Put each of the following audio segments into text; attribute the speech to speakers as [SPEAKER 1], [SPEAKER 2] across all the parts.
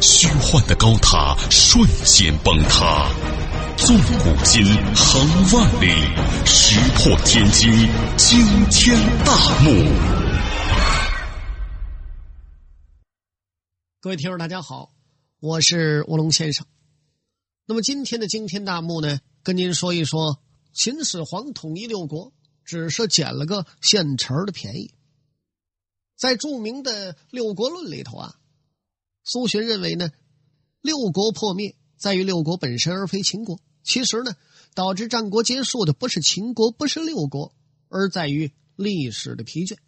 [SPEAKER 1] 虚幻的高塔瞬间崩塌，纵古今，横万里，石破天惊，惊天大幕。
[SPEAKER 2] 各位听众，大家好，我是卧龙先生。那么今天的惊天大幕呢，跟您说一说秦始皇统一六国，只是捡了个现成的便宜。在著名的《六国论》里头啊。苏洵认为呢，六国破灭在于六国本身，而非秦国。其实呢，导致战国结束的不是秦国，不是六国，而在于历史的疲倦。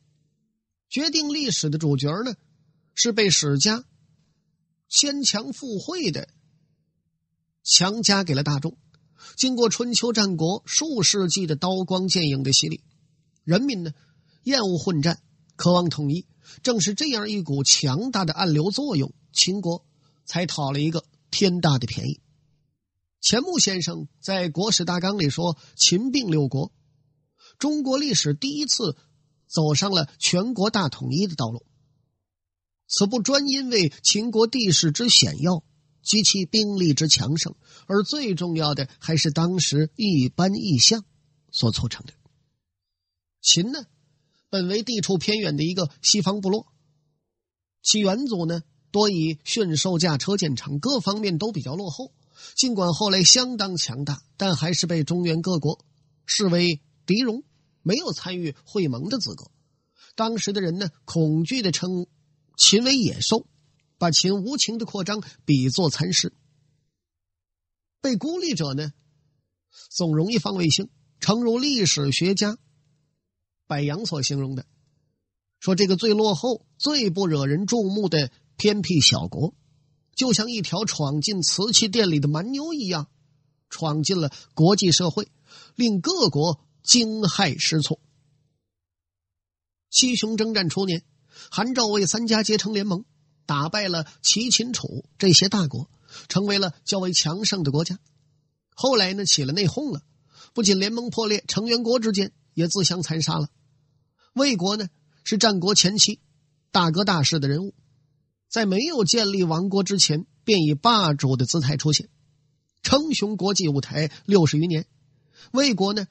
[SPEAKER 2] 决定历史的主角呢，是被史家牵强附会的，强加给了大众。经过春秋战国数世纪的刀光剑影的洗礼，人民呢厌恶混战，渴望统一。正是这样一股强大的暗流作用。秦国才讨了一个天大的便宜。钱穆先生在《国史大纲》里说：“秦并六国，中国历史第一次走上了全国大统一的道路。此不专因为秦国地势之险要及其兵力之强盛，而最重要的还是当时一般异象所促成的。秦呢，本为地处偏远的一个西方部落，其元祖呢。”多以驯兽驾车见长，各方面都比较落后。尽管后来相当强大，但还是被中原各国视为敌戎，没有参与会盟的资格。当时的人呢，恐惧的称秦为野兽，把秦无情的扩张比作蚕食。被孤立者呢，总容易放卫星，诚如历史学家柏杨所形容的，说这个最落后、最不惹人注目的。偏僻小国，就像一条闯进瓷器店里的蛮牛一样，闯进了国际社会，令各国惊骇失措。七雄征战初年，韩赵魏三家结成联盟，打败了齐、秦、楚这些大国，成为了较为强盛的国家。后来呢，起了内讧了，不仅联盟破裂，成员国之间也自相残杀了。魏国呢，是战国前期大哥大式的人物。在没有建立王国之前，便以霸主的姿态出现，称雄国际舞台六十余年。魏国呢，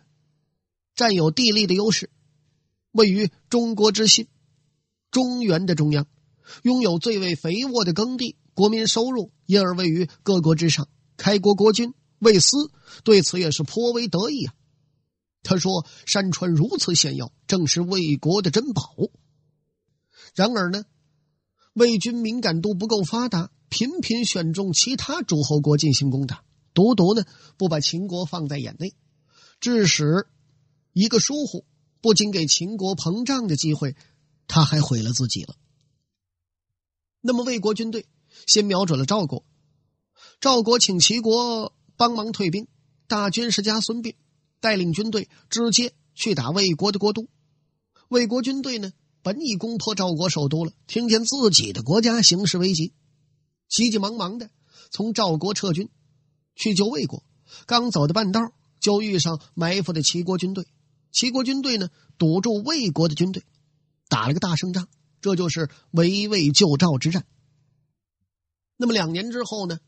[SPEAKER 2] 占有地利的优势，位于中国之心，中原的中央，拥有最为肥沃的耕地，国民收入因而位于各国之上。开国国君魏斯对此也是颇为得意啊。他说：“山川如此险要，正是魏国的珍宝。”然而呢？魏军敏感度不够发达，频频选中其他诸侯国进行攻打，独独呢不把秦国放在眼内，致使一个疏忽，不仅给秦国膨胀的机会，他还毁了自己了。那么魏国军队先瞄准了赵国，赵国请齐国帮忙退兵，大军士家孙膑带领军队直接去打魏国的国都，魏国军队呢？本已攻破赵国首都了，听见自己的国家形势危急，急急忙忙的从赵国撤军去救魏国。刚走的半道，就遇上埋伏的齐国军队。齐国军队呢，堵住魏国的军队，打了个大胜仗。这就是围魏救赵之战。那么两年之后呢，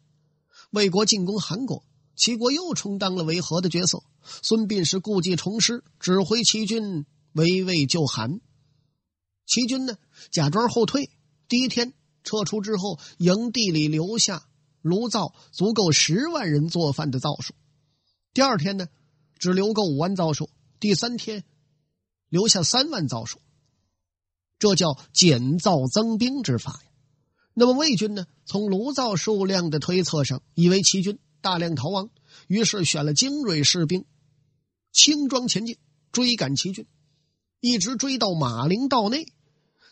[SPEAKER 2] 魏国进攻韩国，齐国又充当了维和的角色。孙膑是故技重施，指挥齐军围魏救韩。齐军呢，假装后退。第一天撤出之后，营地里留下炉灶足够十万人做饭的灶数。第二天呢，只留够五万灶数。第三天，留下三万灶数。这叫减灶增兵之法呀。那么魏军呢，从炉灶数量的推测上，以为齐军大量逃亡，于是选了精锐士兵，轻装前进，追赶齐军，一直追到马陵道内。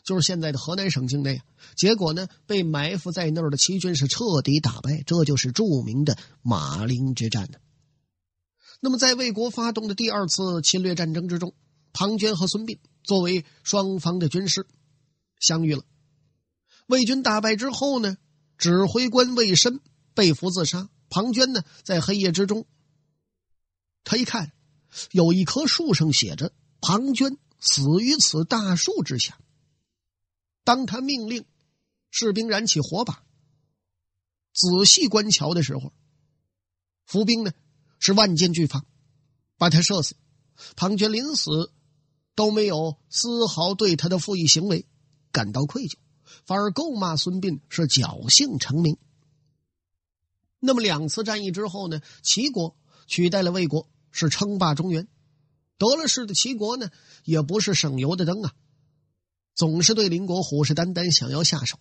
[SPEAKER 2] 就是现在的河南省境内。结果呢，被埋伏在那儿的齐军是彻底打败，这就是著名的马陵之战呢。那么，在魏国发动的第二次侵略战争之中，庞涓和孙膑作为双方的军师相遇了。魏军大败之后呢，指挥官魏申被俘自杀。庞涓呢，在黑夜之中，他一看，有一棵树上写着“庞涓死于此大树之下”。当他命令士兵燃起火把，仔细观瞧的时候，伏兵呢是万箭俱发，把他射死。庞涓临死都没有丝毫对他的负义行为感到愧疚，反而够骂孙膑是侥幸成名。那么两次战役之后呢？齐国取代了魏国，是称霸中原。得了势的齐国呢，也不是省油的灯啊，总是对邻国虎视眈眈，想要下手。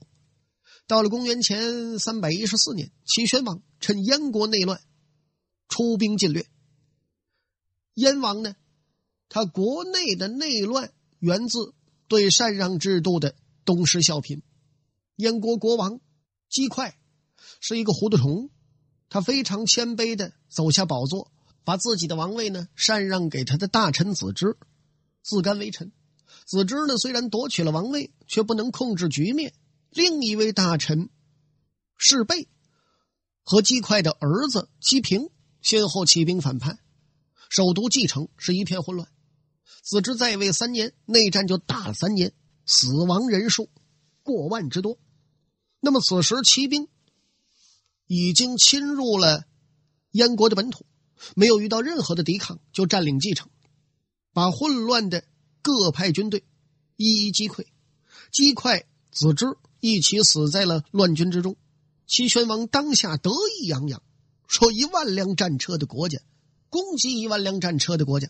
[SPEAKER 2] 到了公元前三百一十四年，齐宣王趁燕国内乱，出兵进略。燕王呢，他国内的内乱源自对禅让制度的东施效颦。燕国国王姬快是一个糊涂虫。他非常谦卑的走下宝座，把自己的王位呢禅让给他的大臣子之，自甘为臣。子之呢虽然夺取了王位，却不能控制局面。另一位大臣士贝和姬快的儿子姬平先后起兵反叛，首都继承是一片混乱。子之在位三年，内战就打了三年，死亡人数过万之多。那么此时骑兵。已经侵入了燕国的本土，没有遇到任何的抵抗，就占领继承，把混乱的各派军队一一击溃，击溃子之一起死在了乱军之中。齐宣王当下得意洋洋，说：“一万辆战车的国家，攻击一万辆战车的国家，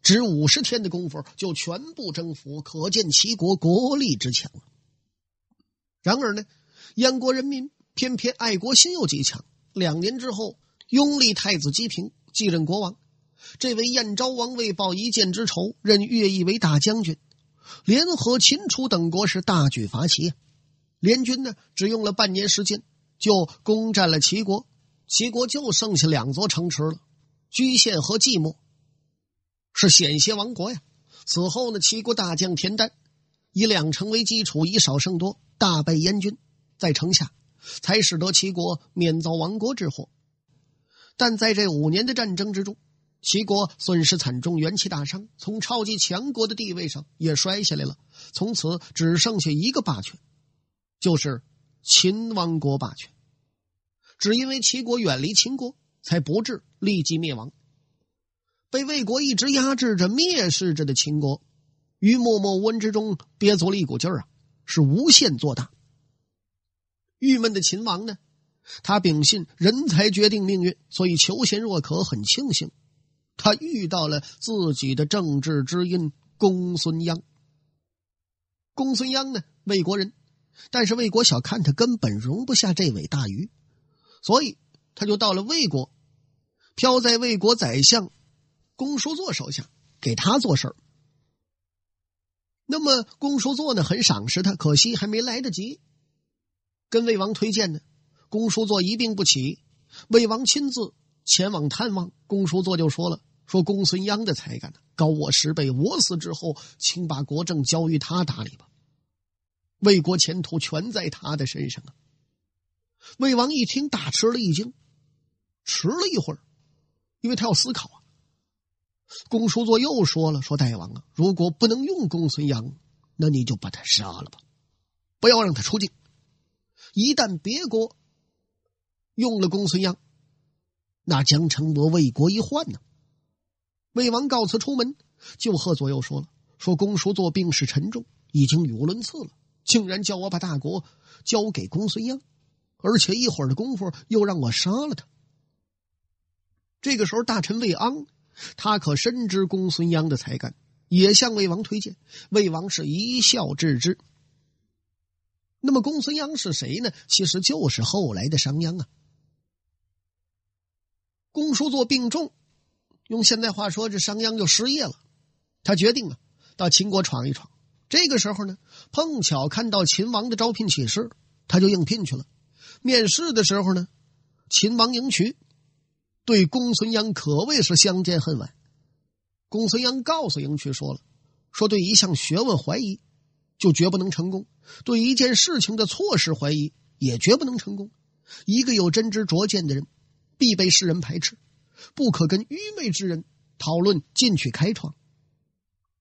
[SPEAKER 2] 只五十天的功夫就全部征服，可见齐国国力之强。”然而呢，燕国人民。偏偏爱国心又极强。两年之后，拥立太子姬平继任国王。这位燕昭王为报一箭之仇，任乐毅为大将军，联合秦楚等国是大举伐齐。联军呢，只用了半年时间就攻占了齐国。齐国就剩下两座城池了，居县和寂寞，是险些亡国呀。此后呢，齐国大将田丹以两城为基础，以少胜多，大败燕军，在城下。才使得齐国免遭亡国之祸，但在这五年的战争之中，齐国损失惨重，元气大伤，从超级强国的地位上也摔下来了。从此只剩下一个霸权，就是秦王国霸权。只因为齐国远离秦国，才不至立即灭亡。被魏国一直压制着、蔑视着的秦国，于默默无闻之中憋足了一股劲儿啊，是无限做大。郁闷的秦王呢？他秉信人才决定命运，所以求贤若渴，很庆幸他遇到了自己的政治知音公孙鞅。公孙鞅呢，魏国人，但是魏国小看他，根本容不下这尾大鱼，所以他就到了魏国，飘在魏国宰相公叔座手下，给他做事儿。那么公叔座呢，很赏识他，可惜还没来得及。跟魏王推荐呢，公叔座一病不起，魏王亲自前往探望，公叔座就说了：“说公孙鞅的才干呢，高我十倍，我死之后，请把国政交于他打理吧，魏国前途全在他的身上啊。”魏王一听，大吃了一惊，迟了一会儿，因为他要思考啊。公叔座又说了：“说大王啊，如果不能用公孙鞅，那你就把他杀了吧，不要让他出境。”一旦别国用了公孙鞅，那将成我魏国一患呢。魏王告辞出门，就和左右说了：“说公叔座病势沉重，已经语无伦次了，竟然叫我把大国交给公孙鞅，而且一会儿的功夫又让我杀了他。”这个时候，大臣魏昂，他可深知公孙鞅的才干，也向魏王推荐。魏王是一笑置之。那么公孙鞅是谁呢？其实就是后来的商鞅啊。公叔座病重，用现代话说，这商鞅就失业了。他决定啊，到秦国闯一闯。这个时候呢，碰巧看到秦王的招聘启事，他就应聘去了。面试的时候呢，秦王迎娶，对公孙鞅可谓是相见恨晚。公孙鞅告诉迎娶说了，说对一项学问怀疑，就绝不能成功；对一件事情的措施怀疑，也绝不能成功。一个有真知灼见的人，必被世人排斥，不可跟愚昧之人讨论进取开创。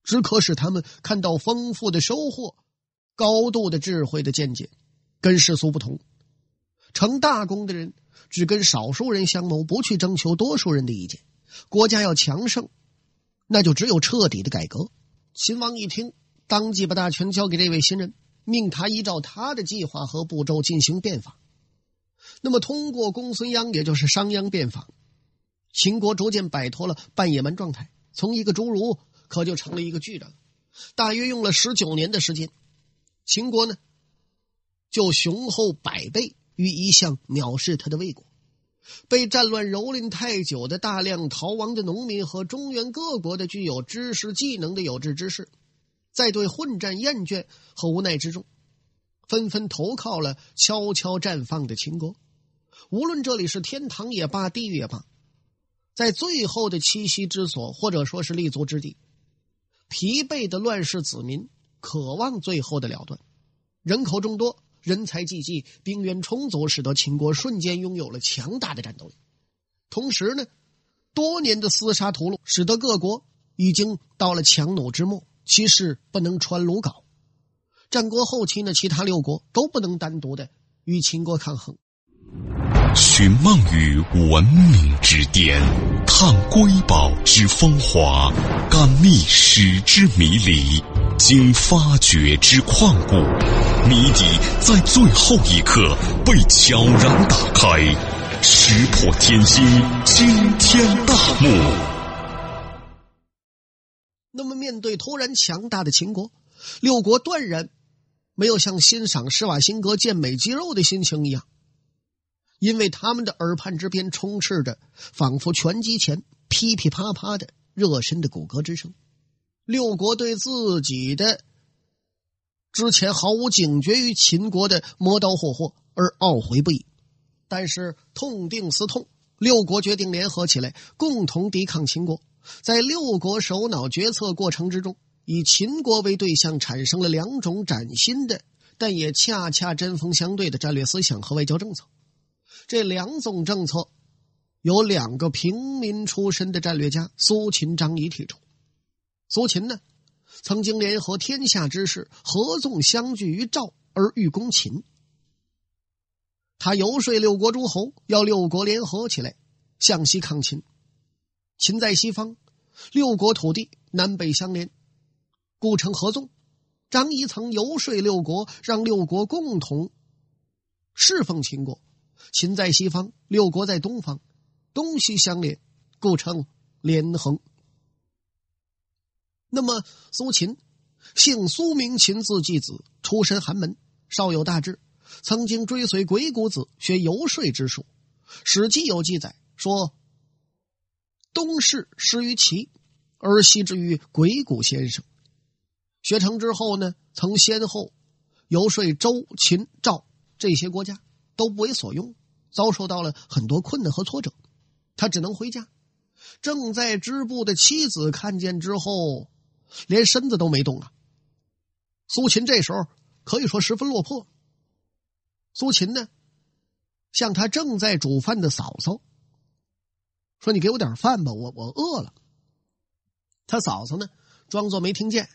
[SPEAKER 2] 只可使他们看到丰富的收获，高度的智慧的见解，跟世俗不同。成大功的人只跟少数人相谋，不去征求多数人的意见。国家要强盛，那就只有彻底的改革。秦王一听，当即把大权交给这位新人，命他依照他的计划和步骤进行变法。那么，通过公孙鞅，也就是商鞅变法，秦国逐渐摆脱了半野蛮状态，从一个侏儒。可就成了一个巨人，大约用了十九年的时间，秦国呢就雄厚百倍于一向藐视他的魏国。被战乱蹂躏太久的大量逃亡的农民和中原各国的具有知识技能的有志之士，在对混战厌倦和无奈之中，纷纷投靠了悄悄绽放的秦国。无论这里是天堂也罢，地狱也罢，在最后的栖息之所，或者说是立足之地。疲惫的乱世子民渴望最后的了断，人口众多，人才济济，兵源充足，使得秦国瞬间拥有了强大的战斗力。同时呢，多年的厮杀屠戮，使得各国已经到了强弩之末，其势不能穿鲁缟。战国后期呢，其他六国都不能单独的与秦国抗衡。
[SPEAKER 1] 寻梦于文明之巅，探瑰宝之风华，感历史之迷离，经发掘之旷古，谜底在最后一刻被悄然打开，石破天惊，惊天大幕。
[SPEAKER 2] 那么，面对突然强大的秦国，六国断然没有像欣赏施瓦辛格健美肌肉的心情一样。因为他们的耳畔之边充斥着仿佛拳击前噼噼啪啪的热身的骨骼之声，六国对自己的之前毫无警觉于秦国的磨刀霍霍而懊悔不已，但是痛定思痛，六国决定联合起来，共同抵抗秦国。在六国首脑决策过程之中，以秦国为对象，产生了两种崭新的，但也恰恰针锋相对的战略思想和外交政策。这两种政策由两个平民出身的战略家苏秦、张仪提出。苏秦呢，曾经联合天下之士合纵相聚于赵而欲攻秦。他游说六国诸侯，要六国联合起来向西抗秦。秦在西方，六国土地南北相连，故称合纵。张仪曾游说六国，让六国共同侍奉秦国。秦在西方，六国在东方，东西相连，故称连横。那么苏秦，姓苏名秦，字季子，出身寒门，少有大志，曾经追随鬼谷子学游说之术。《史记》有记载说：“东市失于齐，而西之于鬼谷先生。”学成之后呢，曾先后游说周、秦、赵这些国家。都不为所用，遭受到了很多困难和挫折，他只能回家。正在织布的妻子看见之后，连身子都没动啊。苏秦这时候可以说十分落魄。苏秦呢，向他正在煮饭的嫂嫂说：“你给我点饭吧，我我饿了。”他嫂嫂呢，装作没听见。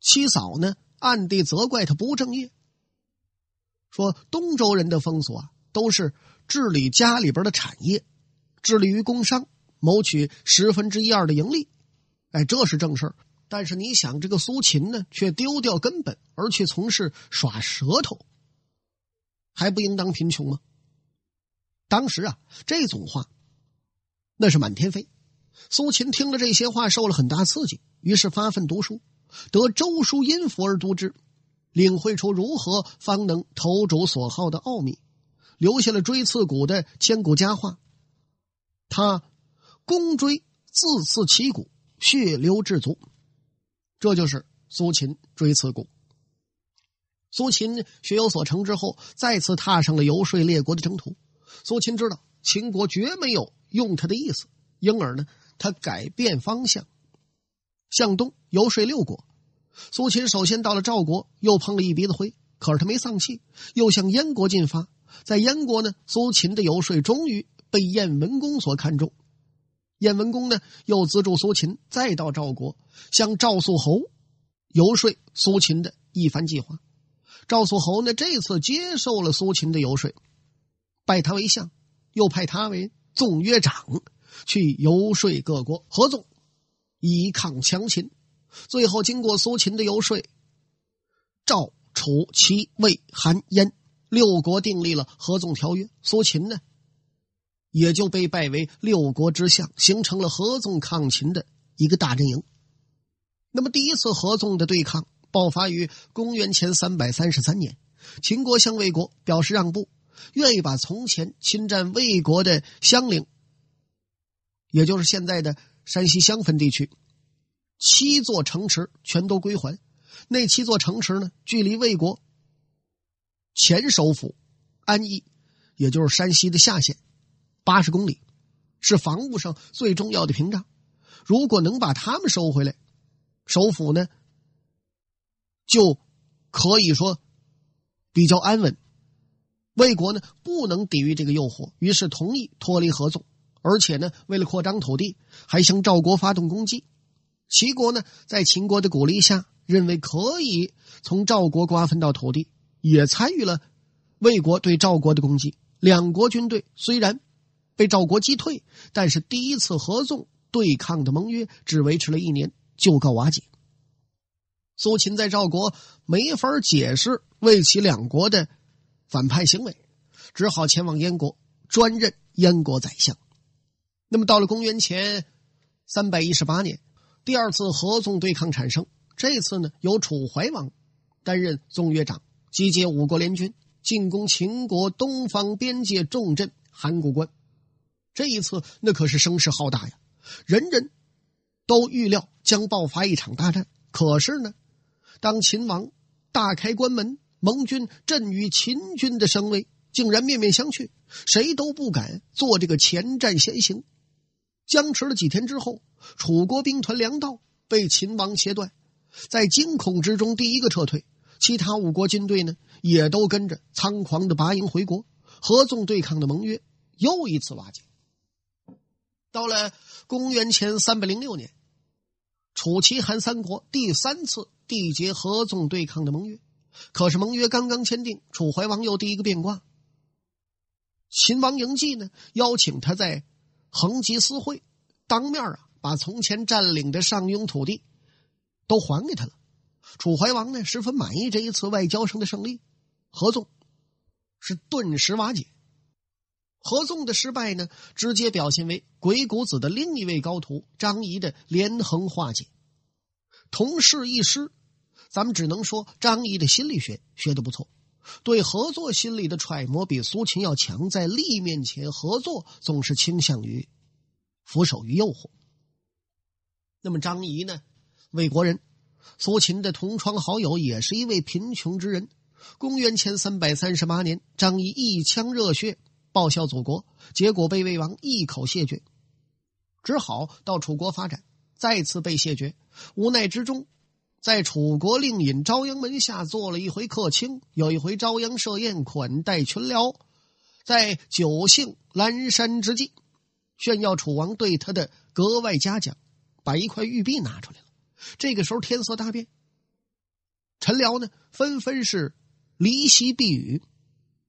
[SPEAKER 2] 七嫂呢，暗地责怪他不务正业。说东周人的风俗啊，都是治理家里边的产业，致力于工商，谋取十分之一二的盈利，哎，这是正事儿。但是你想，这个苏秦呢，却丢掉根本，而去从事耍舌头，还不应当贫穷吗？当时啊，这种话那是满天飞。苏秦听了这些话，受了很大刺激，于是发奋读书，得周书音符而读之。领会出如何方能投主所好的奥秘，留下了锥刺股的千古佳话。他弓锥自刺其骨，血流至足。这就是苏秦追刺股。苏秦学有所成之后，再次踏上了游说列国的征途。苏秦知道秦国绝没有用他的意思，因而呢，他改变方向，向东游说六国。苏秦首先到了赵国，又碰了一鼻子灰，可是他没丧气，又向燕国进发。在燕国呢，苏秦的游说终于被燕文公所看中。燕文公呢，又资助苏秦，再到赵国向赵肃侯游说苏秦的一番计划。赵肃侯呢，这次接受了苏秦的游说，拜他为相，又派他为纵约长，去游说各国合纵，以抗强秦。最后，经过苏秦的游说，赵、楚、齐、魏、韩、燕六国订立了合纵条约，苏秦呢？也就被拜为六国之相，形成了合纵抗秦的一个大阵营。那么，第一次合纵的对抗爆发于公元前三百三十三年，秦国向魏国表示让步，愿意把从前侵占魏国的襄陵，也就是现在的山西襄汾地区，七座城池全都归还。那七座城池呢，距离魏国前首府安邑，也就是山西的下县。八十公里，是防务上最重要的屏障。如果能把他们收回来，首府呢，就可以说比较安稳。魏国呢不能抵御这个诱惑，于是同意脱离合纵，而且呢，为了扩张土地，还向赵国发动攻击。齐国呢，在秦国的鼓励下，认为可以从赵国瓜分到土地，也参与了魏国对赵国的攻击。两国军队虽然。被赵国击退，但是第一次合纵对抗的盟约只维持了一年就告瓦解。苏秦在赵国没法解释魏齐两国的反叛行为，只好前往燕国专任燕国宰相。那么到了公元前三百一十八年，第二次合纵对抗产生，这次呢由楚怀王担任纵约长，集结五国联军进攻秦国东方边界重镇函谷关。这一次，那可是声势浩大呀！人人都预料将爆发一场大战。可是呢，当秦王大开关门，盟军阵与秦军的声威竟然面面相觑，谁都不敢做这个前战先行。僵持了几天之后，楚国兵团粮道被秦王切断，在惊恐之中，第一个撤退。其他五国军队呢，也都跟着仓皇的拔营回国，合纵对抗的盟约又一次瓦解。到了公元前三百零六年，楚齐韩三国第三次缔结合纵对抗的盟约。可是盟约刚刚签订，楚怀王又第一个变卦。秦王嬴稷呢，邀请他在横集私会，当面啊，把从前占领的上庸土地都还给他了。楚怀王呢，十分满意这一次外交上的胜利，合纵是顿时瓦解。合纵的失败呢，直接表现为鬼谷子的另一位高徒张仪的连横化解。同事一失，咱们只能说张仪的心理学学的不错，对合作心理的揣摩比苏秦要强。在利面前，合作总是倾向于俯首于诱惑。那么张仪呢，魏国人，苏秦的同窗好友，也是一位贫穷之人。公元前三百三十八年，张仪一腔热血。报效祖国，结果被魏王一口谢绝，只好到楚国发展，再次被谢绝。无奈之中，在楚国令尹朝阳门下做了一回客卿。有一回，朝阳设宴款待群僚，在酒兴阑珊之际，炫耀楚王对他的格外嘉奖，把一块玉璧拿出来了。这个时候天色大变，臣僚呢纷纷是离席避雨，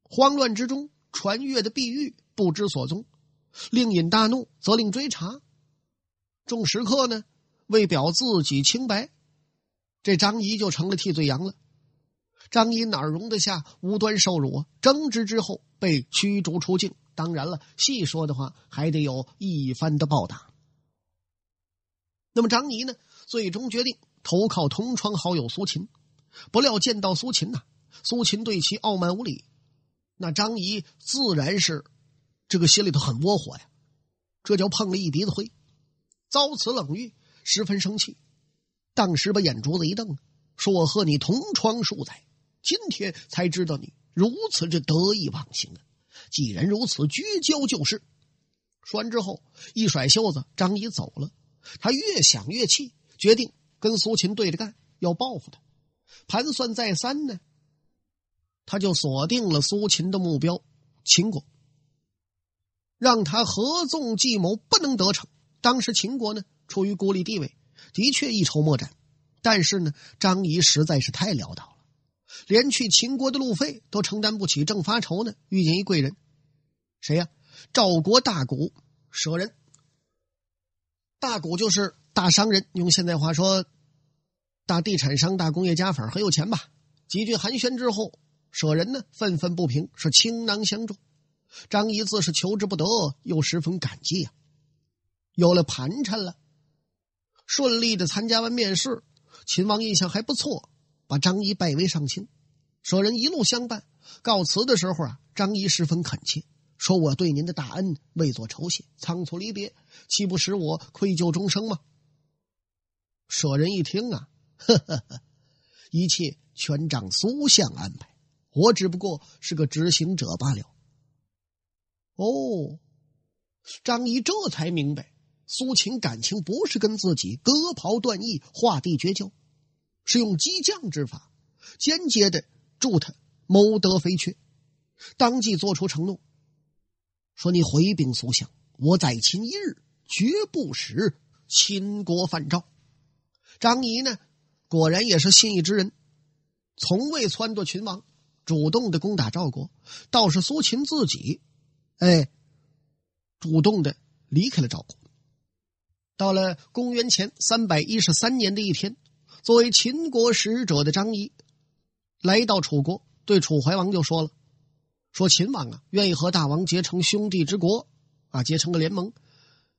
[SPEAKER 2] 慌乱之中。传阅的碧玉不知所踪，令尹大怒，责令追查。众食客呢，为表自己清白，这张仪就成了替罪羊了。张仪哪容得下无端受辱啊？争执之后被驱逐出境。当然了，细说的话，还得有一番的报答。那么张仪呢，最终决定投靠同窗好友苏秦。不料见到苏秦呐，苏秦对其傲慢无礼。那张仪自然是这个心里头很窝火呀，这就碰了一鼻子灰，遭此冷遇，十分生气，当时把眼珠子一瞪，说我和你同窗数载，今天才知道你如此之得意忘形啊！既然如此，绝交就是。说完之后，一甩袖子，张仪走了。他越想越气，决定跟苏秦对着干，要报复他。盘算再三呢，他就锁定了苏秦的目标——秦国，让他合纵计谋不能得逞。当时秦国呢，处于孤立地位，的确一筹莫展。但是呢，张仪实在是太潦倒了，连去秦国的路费都承担不起，正发愁呢，遇见一贵人，谁呀？赵国大贾舍人。大贾就是大商人，用现在话说，大地产商、大工业家粉，很有钱吧？几句寒暄之后，舍人呢愤愤不平，是倾囊相助。张仪自是求之不得，又十分感激呀。有了盘缠了，顺利的参加完面试。秦王印象还不错，把张仪拜为上卿。舍人一路相伴，告辞的时候啊，张仪十分恳切，说：“我对您的大恩未作酬谢，仓促离别，岂不使我愧疚终生吗？”舍人一听啊，呵呵呵，一切全仗苏相安排，我只不过是个执行者罢了。哦，张仪这才明白。苏秦感情不是跟自己割袍断义、画地绝交，是用激将之法，间接的助他谋得肥缺，当即做出承诺，说：“你回禀苏相，我在秦一日，绝不使秦国犯赵。”张仪呢，果然也是信义之人，从未撺掇秦王主动的攻打赵国，倒是苏秦自己，哎，主动的离开了赵国。到了公元前三百一十三年的一天，作为秦国使者的张仪来到楚国，对楚怀王就说了：“说秦王啊，愿意和大王结成兄弟之国，啊，结成个联盟。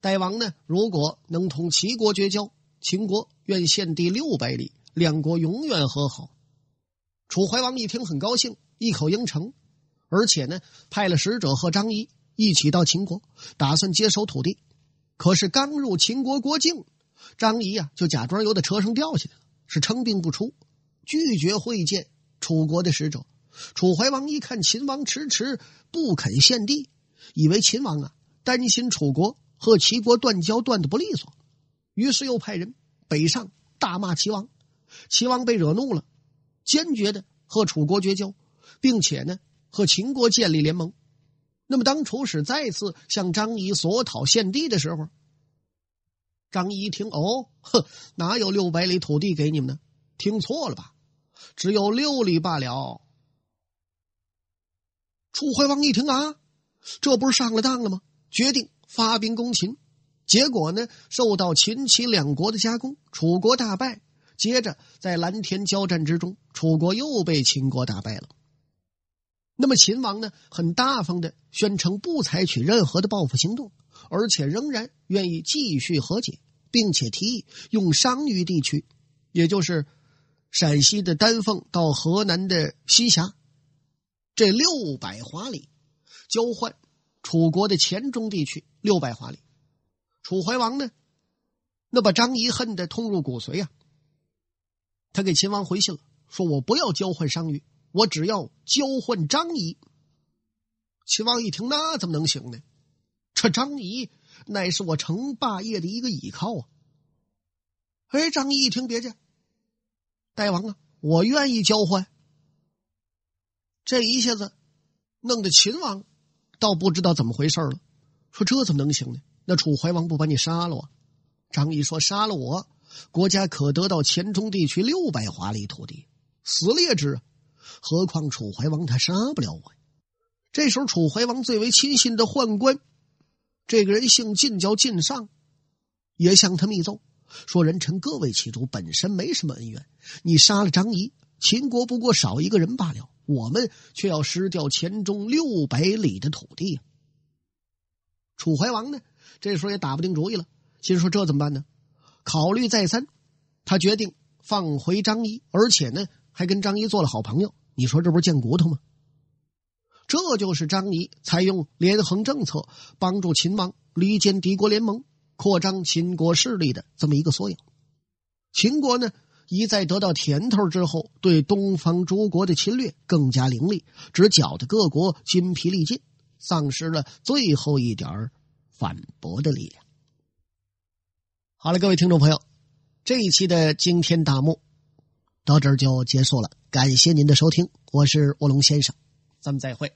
[SPEAKER 2] 大王呢，如果能同齐国绝交，秦国愿献地六百里，两国永远和好。”楚怀王一听很高兴，一口应承，而且呢，派了使者和张仪一起到秦国，打算接收土地。可是刚入秦国国境，张仪啊就假装由在车上掉下来了，是称病不出，拒绝会见楚国的使者。楚怀王一看秦王迟迟不肯献地，以为秦王啊担心楚国和齐国断交断的不利索，于是又派人北上大骂齐王。齐王被惹怒了，坚决的和楚国绝交，并且呢和秦国建立联盟。那么，当楚使再次向张仪索讨献地的时候，张仪一听，哦，哼，哪有六百里土地给你们呢？听错了吧？只有六里罢了。楚怀王一听啊，这不是上了当了吗？决定发兵攻秦。结果呢，受到秦齐两国的夹攻，楚国大败。接着在蓝田交战之中，楚国又被秦国打败了。那么秦王呢，很大方的宣称不采取任何的报复行动，而且仍然愿意继续和解，并且提议用商於地区，也就是陕西的丹凤到河南的西峡这六百华里，交换楚国的黔中地区六百华里。楚怀王呢，那把张仪恨得痛入骨髓啊！他给秦王回信了，说我不要交换商於。我只要交换张仪。秦王一听，那怎么能行呢？这张仪乃是我成霸业的一个倚靠啊！哎，张仪一听，别介，大王啊，我愿意交换。这一下子弄得秦王倒不知道怎么回事了，说这怎么能行呢？那楚怀王不把你杀了啊？张仪说：“杀了我，国家可得到黔中地区六百华里土地，死列之。”何况楚怀王他杀不了我呀！这时候楚怀王最为亲信的宦官，这个人姓晋，叫晋上，也向他密奏说：“人臣各为其主，本身没什么恩怨。你杀了张仪，秦国不过少一个人罢了，我们却要失掉黔中六百里的土地。”楚怀王呢，这时候也打不定主意了，心说：“这怎么办呢？”考虑再三，他决定放回张仪，而且呢。还跟张仪做了好朋友，你说这不是贱骨头吗？这就是张仪采用连横政策，帮助秦王离间敌国联盟，扩张秦国势力的这么一个缩影。秦国呢，一再得到甜头之后，对东方诸国的侵略更加凌厉，只搅得各国筋疲力尽，丧失了最后一点反驳的力量。好了，各位听众朋友，这一期的惊天大幕到这儿就结束了，感谢您的收听，我是卧龙先生，咱们再会。